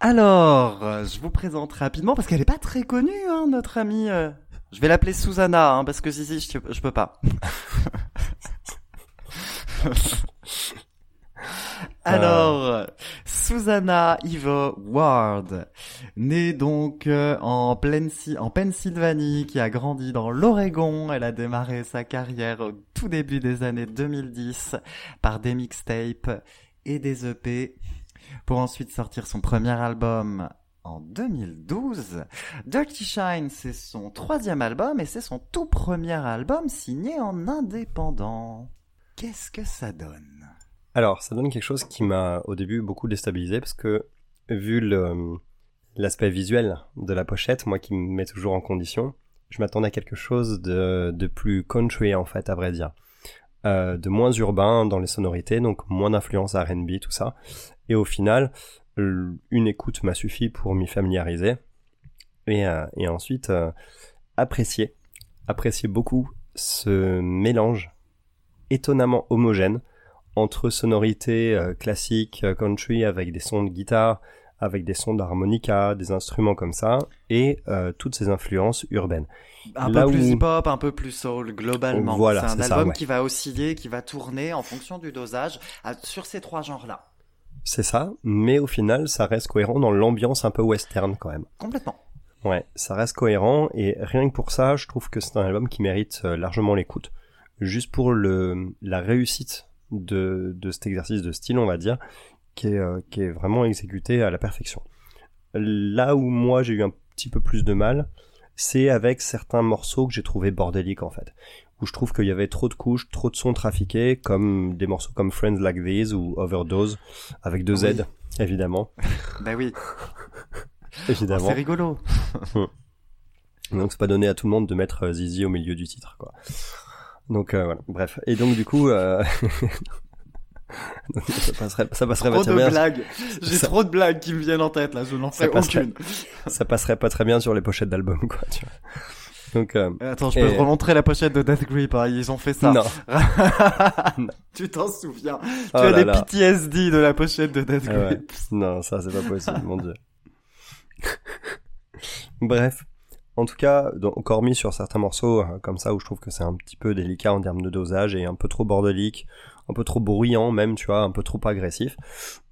Alors, je vous présente rapidement parce qu'elle est pas très connue, hein, notre amie. euh. Je vais l'appeler Susanna, hein, parce que si si, je, je peux pas. Alors, euh, Susanna Eva Ward, née donc euh, en Pennsylvanie, qui a grandi dans l'Oregon. Elle a démarré sa carrière au tout début des années 2010 par des mixtapes et des EP pour ensuite sortir son premier album en 2012. Dirty Shine, c'est son troisième album et c'est son tout premier album signé en indépendant. Qu'est-ce que ça donne? Alors, ça donne quelque chose qui m'a au début beaucoup déstabilisé parce que vu l'aspect visuel de la pochette, moi qui me mets toujours en condition, je m'attendais à quelque chose de, plus country en fait, à vrai dire. Euh, de moins urbain dans les sonorités, donc moins d'influence R&B, tout ça. Et au final, une écoute m'a suffi pour m'y familiariser. Et, euh, ensuite, euh, apprécier, apprécier beaucoup ce mélange étonnamment homogène entre sonorités euh, classiques euh, country avec des sons de guitare, avec des sons d'harmonica, des instruments comme ça, et euh, toutes ces influences urbaines. Un Là peu plus où- hip-hop, un peu plus soul, globalement. Voilà, c'est un ça, album ouais. qui va osciller, qui va tourner en fonction du dosage à- sur ces trois genres-là. C'est ça, mais au final, ça reste cohérent dans l'ambiance un peu western quand même. Complètement. Ouais, ça reste cohérent, et rien que pour ça, je trouve que c'est un album qui mérite euh, largement l'écoute. Juste pour le, la réussite de, de cet exercice de style, on va dire, qui est, euh, qui est vraiment exécuté à la perfection. Là où moi j'ai eu un petit peu plus de mal, c'est avec certains morceaux que j'ai trouvé bordéliques en fait. Où je trouve qu'il y avait trop de couches, trop de sons trafiqués, comme des morceaux comme Friends Like These ou Overdose, avec deux Oui. Z, évidemment. Bah oui, évidemment. c'est rigolo. Donc c'est pas donné à tout le monde de mettre euh, Zizi au milieu du titre, quoi. Donc euh, voilà, bref. Et donc du coup, euh... ça passerait, ça passerait pas Trop très de bien. blagues. J'ai Ça- trop de blagues qui me viennent en tête là, je n'en Ça fais passerait. aucune. Ça passerait pas très bien sur les pochettes d'albums, quoi. Tu vois. Donc, euh, Attends, je Et- peux te remontrer la pochette de Death Grip, hein, ils ont fait ça. non. tu t'en souviens. Oh tu as là des là. PTSD de la pochette de Death Ah ouais. Grip. Non, ça c'est pas possible, mon dieu. Bref, en tout cas, encore mis sur certains morceaux euh, comme ça où je trouve que c'est un petit peu délicat en termes de dosage et un peu trop bordelique, un peu trop bruyant même, tu vois, un peu trop agressif.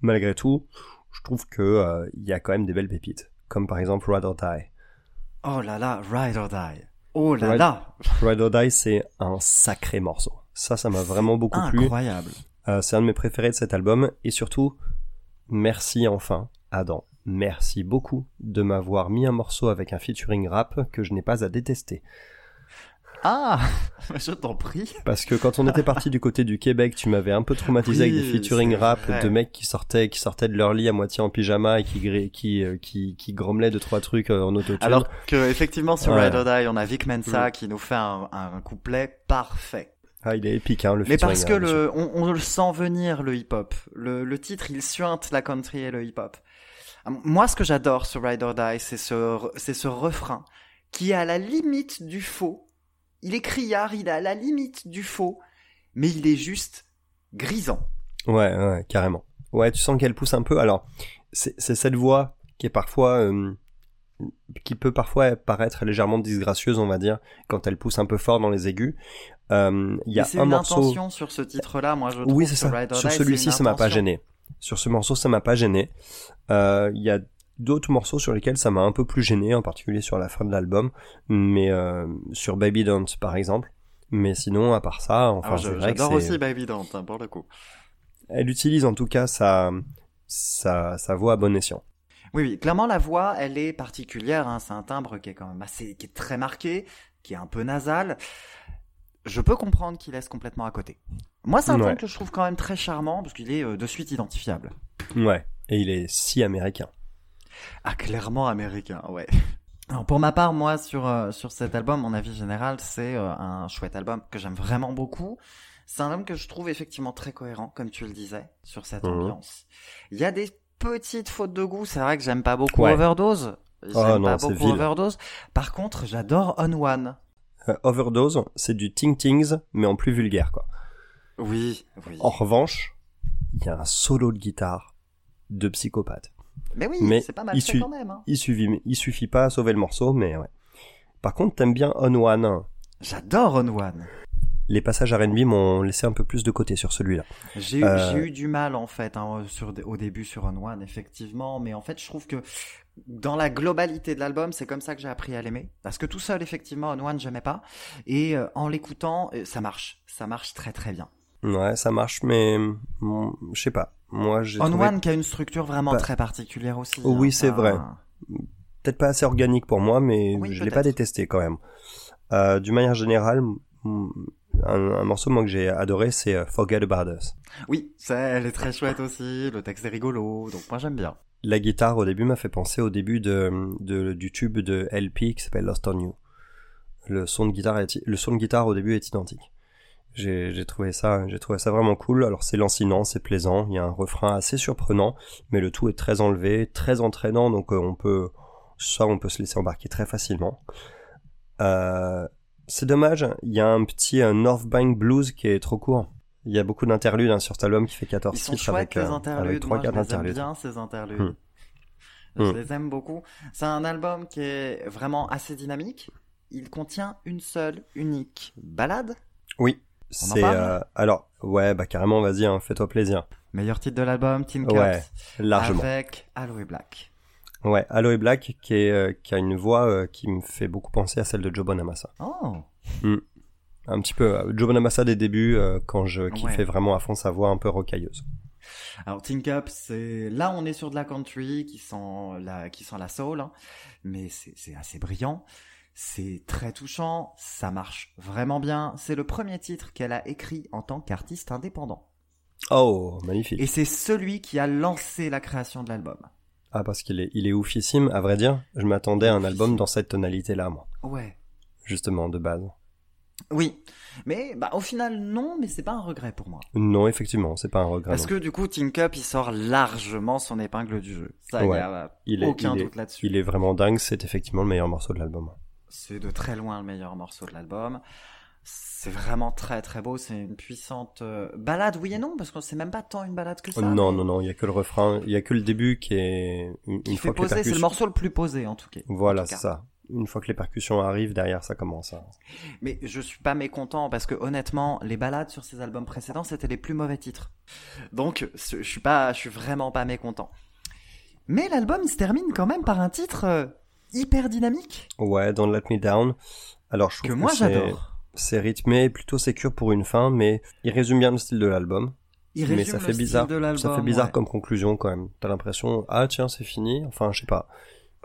Malgré tout, je trouve que euh, y a quand même des belles pépites, comme par exemple Ride or Die. Oh là là, Ride or Die. Oh là Ride- là. Ride or Die, c'est un sacré morceau. Ça, ça m'a vraiment beaucoup plu. Incroyable. Euh, c'est un de mes préférés de cet album et surtout merci enfin Adam merci beaucoup de m'avoir mis un morceau avec un featuring rap que je n'ai pas à détester Ah, je t'en prie. parce que quand on était parti du côté du Québec tu m'avais un peu traumatisé Oui, avec des featuring rap vrai. de mecs qui sortaient qui sortaient de leur lit à moitié en pyjama et qui euh, qui, qui grommelaient deux trois trucs euh, en autotune Alors que effectivement sur Ouais. Ride or Die, on a Vic Mensa Mm. qui nous fait un, un couplet parfait. ah il est épique hein le Mais featuring parce que hein, le, on, on le sent venir le hip-hop. Le, le titre, il suinte la country et le hip-hop. Moi, ce que j'adore sur Ride or Die, c'est ce, c'est ce refrain qui est à la limite du faux. Il est criard, il est à la limite du faux, mais il est juste grisant. Ouais, ouais, carrément. Ouais, tu sens qu'elle pousse un peu. Alors, c'est cette voix qui est parfois, euh, qui peut parfois paraître légèrement disgracieuse, on va dire, quand elle pousse un peu fort dans les aigus. Euh, Il y a c'est un une morceau. intention sur ce titre-là, moi je trouve. Oui, c'est ça. Sur celui-ci, ça m'a pas gêné. Sur ce morceau, ça m'a pas gêné. Euh, Il y a d'autres morceaux sur lesquels ça m'a un peu plus gêné, en particulier sur la fin de l'album, mais euh, sur Baby Don't par exemple. Mais sinon, à part ça, enfin, que j'adore aussi Baby Don't, hein, pour le coup. elle utilise en tout cas sa, sa, sa voix à bon escient. Oui, oui, clairement la voix, elle est particulière. Hein. C'est un timbre qui est quand même assez, qui est très marqué, qui est un peu nasal. Je peux comprendre qu'il laisse complètement à côté. Moi, c'est un Ouais. que je trouve quand même très charmant parce qu'il est euh, de suite identifiable. Ouais, et il est si américain. Ah, clairement américain, ouais. Alors, pour ma part, moi, sur euh, sur cet album, mon avis général, c'est euh, un chouette album que j'aime vraiment beaucoup. C'est un album que je trouve effectivement très cohérent, comme tu le disais, sur cette Mhm. ambiance. Il y a des petites fautes de goût. C'est vrai que j'aime pas beaucoup Ouais. Overdose. J'aime Oh non, pas c'est beaucoup. Overdose. Par contre, j'adore On One. Euh, Overdose, c'est du Ting Tings, mais en plus vulgaire, quoi. Oui, oui. En revanche, il y a un solo de guitare de psychopathe. mais oui, mais c'est pas mal il fait suit- quand même. hein. Il suffit, il suffit pas à sauver le morceau, mais ouais. Par contre, t'aimes bien On One. J'adore On One. Les passages R&B m'ont laissé un peu plus de côté sur celui-là. J'ai eu- Euh, eu du mal en fait hein, sur, au début sur On One effectivement, mais en fait je trouve que dans la globalité de l'album c'est comme ça que j'ai appris à l'aimer. Parce que tout seul effectivement On One j'aimais pas et euh, en l'écoutant euh, ça marche, ça marche très très bien. Ouais, ça marche, mais mm, je sais pas. Moi, j'ai On trouvé One qui a une structure vraiment Bah, très particulière aussi. oui, hein, c'est vrai. peut-être pas assez organique pour moi, mais Oui, je l'ai pas détesté quand même. Euh, D'une manière générale, un, un morceau moi que j'ai adoré, c'est euh, Forget About Us. Oui, ça, elle est très chouette aussi, le texte est rigolo, donc moi j'aime bien. La guitare au début m'a fait penser au début de, de- du tube de LP qui s'appelle Lost on You. Le son de guitare est, le son de guitare au début est identique. J'ai trouvé ça, j'ai trouvé ça vraiment cool. Alors c'est lancinant, c'est plaisant. Il y a un refrain assez surprenant, mais le tout est très enlevé, très entraînant. Donc euh, on peut, ça on peut se laisser embarquer très facilement. Euh, c'est dommage. Il y a un petit North Bank Blues qui est trop court. Il y a beaucoup d'interludes hein, sur cet album qui fait 14 Ils sont titres avec, les euh, avec interludes, 3 moi je 4 les interludes. bien ces interludes. Hmm. Je Hmm. les aime beaucoup. C'est un album qui est vraiment assez dynamique. Il contient une seule, unique balade. Oui, c'est euh, alors ouais bah carrément vas-y hein, fais-toi plaisir Meilleur titre de l'album, Teen Cups. Ouais, largement. Avec Aloe Black. Ouais, Aloe Black qui est euh, qui a une voix euh, qui me fait beaucoup penser à celle de Joe Bonamassa. Oh. Un petit peu Joe Bonamassa des débuts euh, quand je kiffais Ouais. vraiment à fond sa voix un peu rocailleuse. Alors Teen Cups, c'est là on est sur de la country qui sent la qui sent la soul, hein. mais c'est c'est assez brillant. C'est très touchant, ça marche vraiment bien. C'est le premier titre qu'elle a écrit en tant qu'artiste indépendant. Oh, magnifique. Et c'est celui qui a lancé la création de l'album. Ah parce qu'il est il est oufissime à vrai dire. Je m'attendais à un album dans cette tonalité là moi, Ouais. justement de base. Oui. Mais bah au final non, mais c'est pas un regret pour moi. Non, effectivement, c'est pas un regret. Parce non. que du coup Teen Cup il sort largement son épingle du jeu. Ça y a Il aucun il est- doute là-dessus. Il est vraiment dingue, c'est effectivement le meilleur morceau de l'album. C'est de très loin le meilleur morceau de l'album. C'est vraiment très très beau. C'est une puissante euh, balade, oui et non, parce que c'est même pas tant une balade que ça. non, non, non, il y a que le refrain, il y a que le début qui est une, Qui fait que poser, c'est le morceau le plus posé en tout cas. Voilà, c'est ça. Une fois que les percussions arrivent, derrière, ça commence. hein. Mais je suis pas mécontent parce que honnêtement, les balades sur ces albums précédents, c'était les plus mauvais titres. Donc, je suis pas, je suis vraiment pas mécontent. Mais l'album, se termine quand même par un titre euh, hyper dynamique Ouais, Don't Let Me Down. Alors, je trouve que moi c'est- j'adore. C'est rythmé, plutôt sécure pour une fin, mais il résume bien le style de l'album. Il Mais résume ça le fait style bizarre. de l'album, Ça fait bizarre ouais. comme conclusion quand même. T'as l'impression, ah tiens, c'est fini. Enfin, je sais pas.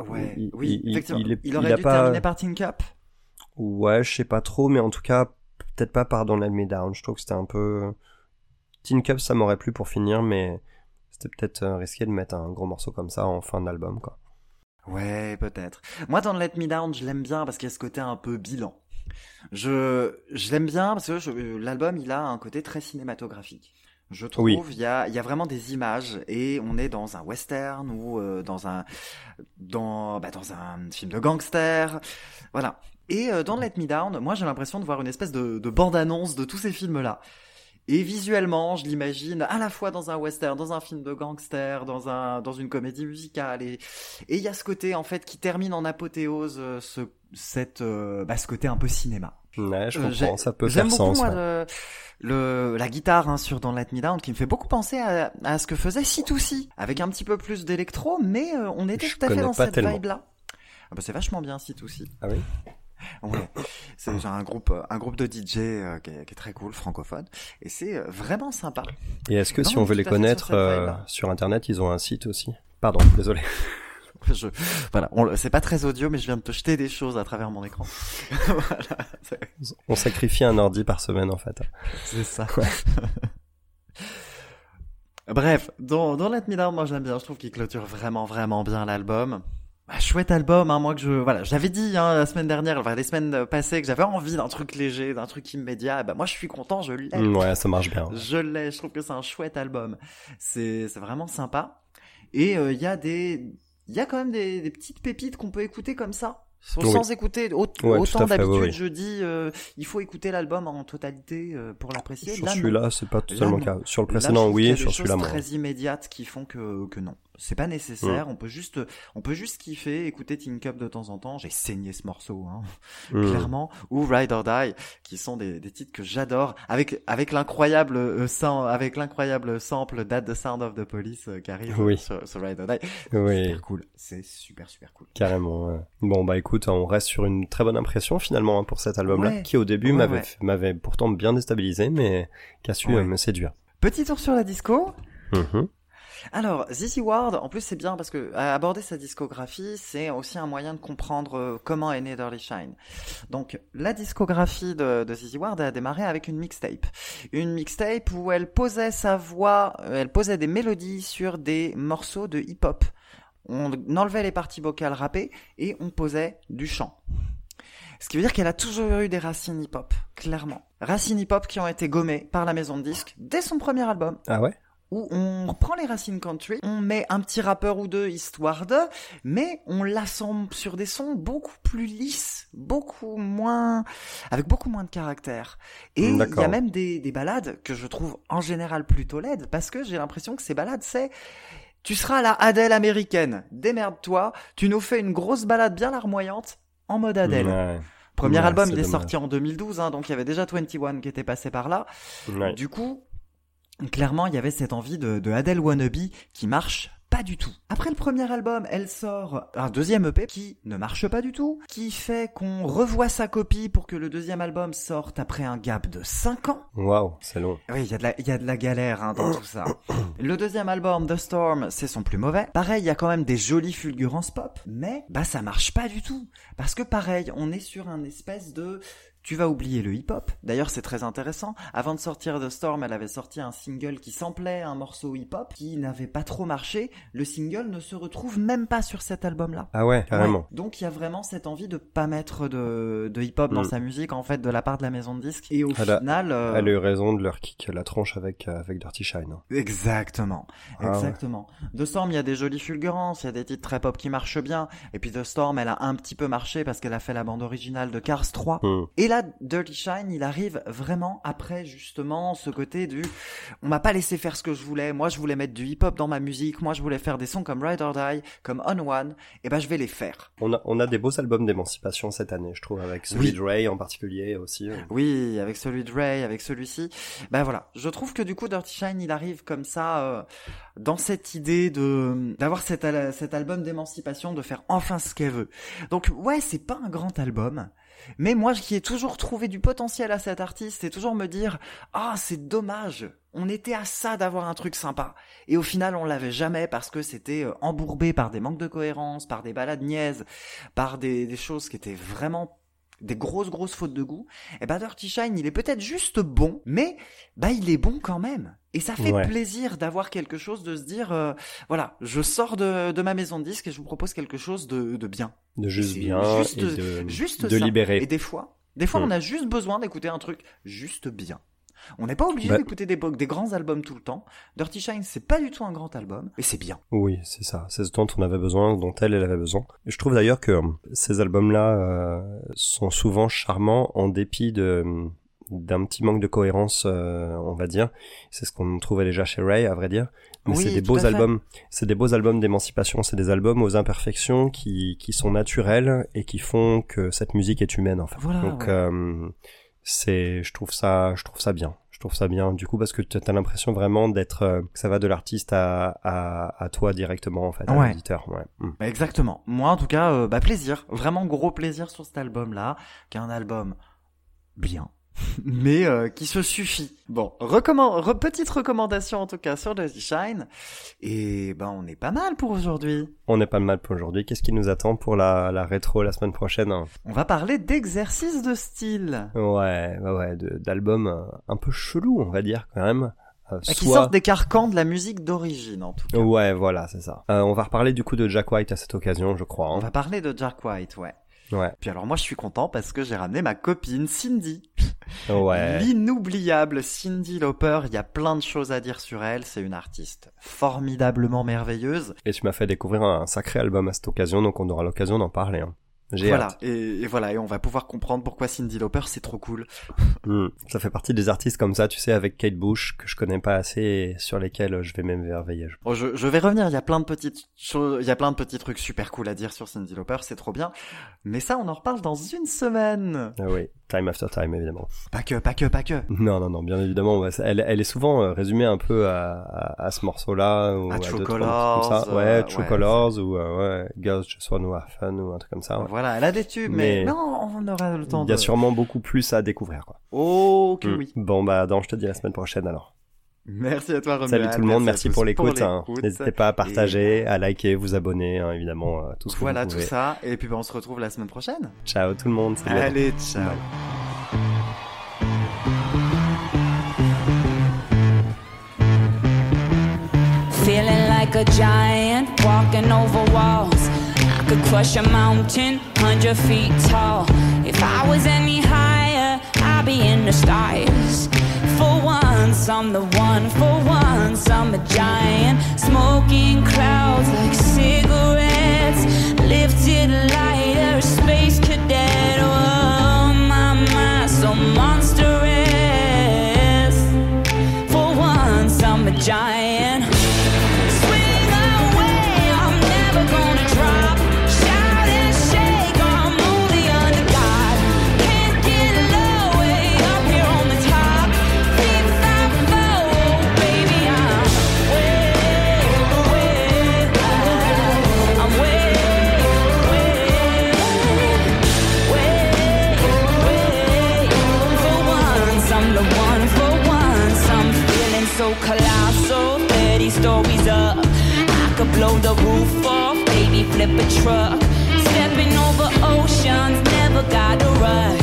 Ouais, il- oui, il- effectivement. il est- il il a dû pas- terminer par Teen Cup. Ouais, je sais pas trop, mais en tout cas, peut-être pas par Don't Let Me Down. Je trouve que c'était un peu. Teen Cup, ça m'aurait plu pour finir, mais c'était peut-être euh, risqué de mettre un gros morceau comme ça en fin d'album, quoi. Ouais, peut-être. Moi, dans Let Me Down, je l'aime bien parce qu'il y a ce côté un peu bilan. Je, je l'aime bien parce que je- l'album, il a un côté très cinématographique. Je trouve, Oui. il y a, il y a vraiment des images et on est dans un western ou euh, dans un, dans, bah, dans un film de gangster. Voilà. Et euh, dans Let Me Down, moi, j'ai l'impression de voir une espèce de, de bande-annonce de tous ces films-là. Et visuellement, je l'imagine à la fois dans un western, dans un film de gangster, dans un, dans une comédie musicale. Et, et il y a ce côté, en fait, qui termine en apothéose, euh, ce, cette, euh, bah, ce côté un peu cinéma. Ouais, je Euh, comprends, ça peut J'aime faire beaucoup, sens. ouais. le, le, la guitare hein, sur Don't Let Me Down, qui me fait beaucoup penser à, à ce que faisait C2C, avec un petit peu plus d'électro, mais euh, on était Je tout à fait dans cette tellement. vibe-là. Ah bah, c'est vachement bien C2C. Ah oui? Ouais, c'est genre un groupe, un groupe de DJ euh, qui, est, qui est très cool, francophone, et c'est euh, vraiment sympa. Et est-ce que Non, si on veut les sur connaître euh, sur internet, ils ont un site aussi? Pardon, désolé. Je, voilà, c'est pas très audio, mais je viens de te jeter des choses à travers mon écran. voilà, On sacrifie un ordi par semaine en fait. c'est ça. Bref, dans, dans Let Me Down, moi j'aime bien, je trouve qu'il clôture vraiment vraiment bien l'album. Bah, chouette album, hein, moi que je, voilà, j'avais dit hein, la semaine dernière, enfin les semaines passées, que j'avais envie d'un truc léger, d'un truc immédiat. Bah moi je suis content, je l'ai. Mm, Ouais, ça marche bien. Je l'ai, je trouve que c'est un chouette album. C'est c'est vraiment sympa. Et euh, il y a des il y a quand même des, des petites pépites qu'on peut écouter comme ça. Sans, Oui. sans écouter Ouais, autant fait, d'habitude, oui, je dis euh, il faut écouter l'album en totalité euh, pour l'apprécier. Sur celui-là, c'est pas totalement le cas. Sur le précédent, oui, a des sur choses celui-là, moins. très immédiates qui font que que non. C'est pas nécessaire, on peut juste on peut juste kiffer, écouter Teen Cup de temps en temps. J'ai saigné ce morceau hein clairement, ou Ride or Die, qui sont des, des titres que j'adore, avec avec l'incroyable euh, avec l'incroyable sample That the Sound of the Police euh, qui arrive Oui. sur, sur Ride or Die. Oui, Super cool, c'est super super cool. carrément. ouais. Bon, bah écoute, on reste sur une très bonne impression finalement hein, pour cet album-là, Ouais. qui au début Ouais, m'avait m'avait pourtant bien déstabilisé, mais qui a su euh, me séduire. Petit tour sur la disco. Mhm. Alors, Zizi Ward, en plus c'est bien parce que à aborder sa discographie, c'est aussi un moyen de comprendre euh, comment est né Dirty Shine. Donc, la discographie de, de Zizi Ward a démarré avec une mixtape. Une mixtape où elle posait sa voix, euh, elle posait des mélodies sur des morceaux de hip-hop. On enlevait les parties vocales rappées et on posait du chant. Ce qui veut dire qu'elle a toujours eu des racines hip-hop, clairement. Racines hip-hop qui ont été gommées par la maison de disques dès son premier album Ah ouais? Où on reprend les racines country, on met un petit rappeur ou deux histoire de, mais on l'assemble sur des sons beaucoup plus lisses, beaucoup moins, avec beaucoup moins de caractère. Et il y a même des, des balades que je trouve en général plutôt laides, parce que j'ai l'impression que ces balades, c'est, tu seras la Adèle américaine, démerde-toi, tu nous fais une grosse balade bien larmoyante, en mode Adèle. Ouais. Premier Ouais, album, il est dommage. sorti en 2012, hein, donc il y avait déjà 21 qui était passé par là. Ouais. Du coup, clairement, il y avait cette envie de, de Adele Wannabe qui marche pas du tout. Après le premier album, elle sort un deuxième EP qui ne marche pas du tout, qui fait qu'on revoit sa copie pour que le deuxième album sorte après un gap de 5 ans. Waouh, c'est long. Oui, il y, a de la- il y a de la galère hein, dans tout ça. Le deuxième album, The Storm, c'est son plus mauvais. Pareil, il y a quand même des jolies fulgurances pop, mais bah ça marche pas du tout. Parce que pareil, on est sur un espèce de tu vas oublier le hip-hop. D'ailleurs, c'est très intéressant. Avant de sortir The Storm, elle avait sorti un single qui samplait un morceau hip-hop qui n'avait pas trop marché. Le single ne se retrouve même pas sur cet album-là. Ah ouais, carrément. Ouais. Donc il y a vraiment cette envie de pas mettre de, de hip-hop dans Mm. sa musique en fait de la part de la maison de disques. Et au Elle a- final, euh, Elle a eu raison de leur kick la tronche avec, euh, avec Dirty Shine. hein. Exactement, Ah ouais. exactement. The Storm, il y a des jolies fulgurances, il y a des titres très pop qui marchent bien. Et puis The Storm, elle a un petit peu marché parce qu'elle a fait la bande originale de Cars 3. Hmm. Et là, Dirty Shine, il arrive vraiment après justement ce côté du, on m'a pas laissé faire ce que je voulais. Moi, je voulais mettre du hip-hop dans ma musique. Moi, je voulais faire des sons comme Ride or Die, comme On One. Et ben, je vais les faire. On a, on a des beaux albums d'émancipation cette année, je trouve, avec celui Oui. de Ray en particulier aussi. euh. Oui, avec celui de Ray, avec celui-ci. Ben voilà, je trouve que du coup Dirty Shine, il arrive comme ça euh, dans cette idée de d'avoir cet album d'émancipation, de faire enfin ce qu'elle veut. Donc ouais, c'est pas un grand album, mais moi qui ai toujours trouvé du potentiel à cet artiste et toujours me dire ah c'est dommage, on était à ça d'avoir un truc sympa et au final on l'avait jamais parce que c'était euh, embourbé par des manques de cohérence, par des balades niaises, par des, des choses qui étaient vraiment des grosses grosses fautes de goût, et bah Dirty Shine, il est peut-être juste bon, mais bah il est bon quand même. Et ça fait Ouais. plaisir d'avoir quelque chose, de se dire, euh, voilà, je sors de, de ma maison de disque et je vous propose quelque chose de, de bien. De juste bien juste- et de, juste de ça. libérer. Et des fois, des fois Hmm. on a juste besoin d'écouter un truc juste bien. On n'est pas obligé Bah- d'écouter des, des grands albums tout le temps. Dirty Shine, c'est pas du tout un grand album, mais c'est bien. Oui, c'est ça. C'est ce dont on avait besoin, dont elle, elle avait besoin. Et je trouve d'ailleurs que euh, ces albums-là euh, sont souvent charmants en dépit de d'un petit manque de cohérence, euh, on va dire. C'est ce qu'on trouvait déjà chez Ray, à vrai dire. Mais Oui, c'est des beaux albums. C'est des beaux albums d'émancipation. C'est des albums aux imperfections qui qui sont naturels et qui font que cette musique est humaine. En fait. Voilà, Donc ouais. euh, c'est, je trouve ça, je trouve ça bien. Je trouve ça bien. Du coup, parce que tu as l'impression vraiment d'être, euh, que ça va de l'artiste à, à, à toi directement, en fait, à Ouais. l'auditeur. Ouais. Mm. Bah, Exactement. Moi, en tout cas, bah, plaisir. Vraiment gros plaisir sur cet album-là, qui est un album bien, mais euh, qui se suffit. Bon, recommand... re- petite recommandation en tout cas sur Dirty Shine. Et ben, on est pas mal pour aujourd'hui. On n'est pas mal pour aujourd'hui. Qu'est-ce qui nous attend pour la, la rétro la semaine prochaine hein? On va parler d'exercices de style. Ouais, ouais, d'albums euh, un peu chelous, on va dire quand même. Euh, Qui soit- sortent des carcans de la musique d'origine, en tout cas. Ouais, voilà, c'est ça. Euh, on va reparler du coup de Jack White à cette occasion, je crois. On hein. va parler de Jack White, ouais. Ouais, Puis alors moi je suis content parce que j'ai ramené ma copine Cindy. ouais. L'inoubliable Cindy Lauper, il y a plein de choses à dire sur elle, c'est une artiste formidablement merveilleuse. Et tu m'as fait découvrir un sacré album à cette occasion, donc on aura l'occasion d'en parler. Hein. Voilà, hâte. et, et voilà, et on va pouvoir comprendre pourquoi Cindy Lauper c'est trop cool. Hmm. Ça fait partie des artistes comme ça, tu sais, avec Kate Bush, que je connais pas assez et sur lesquels je vais m'émerveiller. je- Bon, je, je vais revenir, il y a plein de petites choses, il y a plein de petits trucs super cool à dire sur Cindy Lauper, c'est trop bien. Mais ça, on en reparle dans une semaine. Ah oui, time after time, évidemment. Pas que, pas que, pas que. Non, non, non, bien évidemment. Elle, elle est souvent euh, résumée un peu à, à, à ce morceau-là. Ou À à True comme ça. Ouais, euh, True ouais, Colors ou euh, ouais, Girls Just Wanna Have Fun ou un truc comme ça. ouais. Voilà, elle a des tubes, mais, Mais- non, on aura le temps Il y a de... sûrement beaucoup plus à découvrir. Quoi. Oh, que Hmm. oui. Bon, bah, dans, je te dis la semaine prochaine alors. Merci à toi, Romuald. Salut tout le monde, merci, tous pour l'écoute. hein. l'écoute. N'hésitez pas à partager, à liker, vous abonner, hein, évidemment, euh, tout ce que Voilà vous tout pouvez. ça, et puis ben, on se retrouve la semaine prochaine. Ciao tout le monde. salut. Allez, ciao. Feeling like a giant walking over walls. I could crush a mountain hundred feet tall. If I was any higher, I'd be in the stars. For once, I'm the one. For once, I'm a giant. Smoking clouds like cigarettes. Lifted lighter, space cadet. Oh, my, my, so monstrous. Blow the roof off. Baby, flip a truck. Stepping over oceans, never got a rush.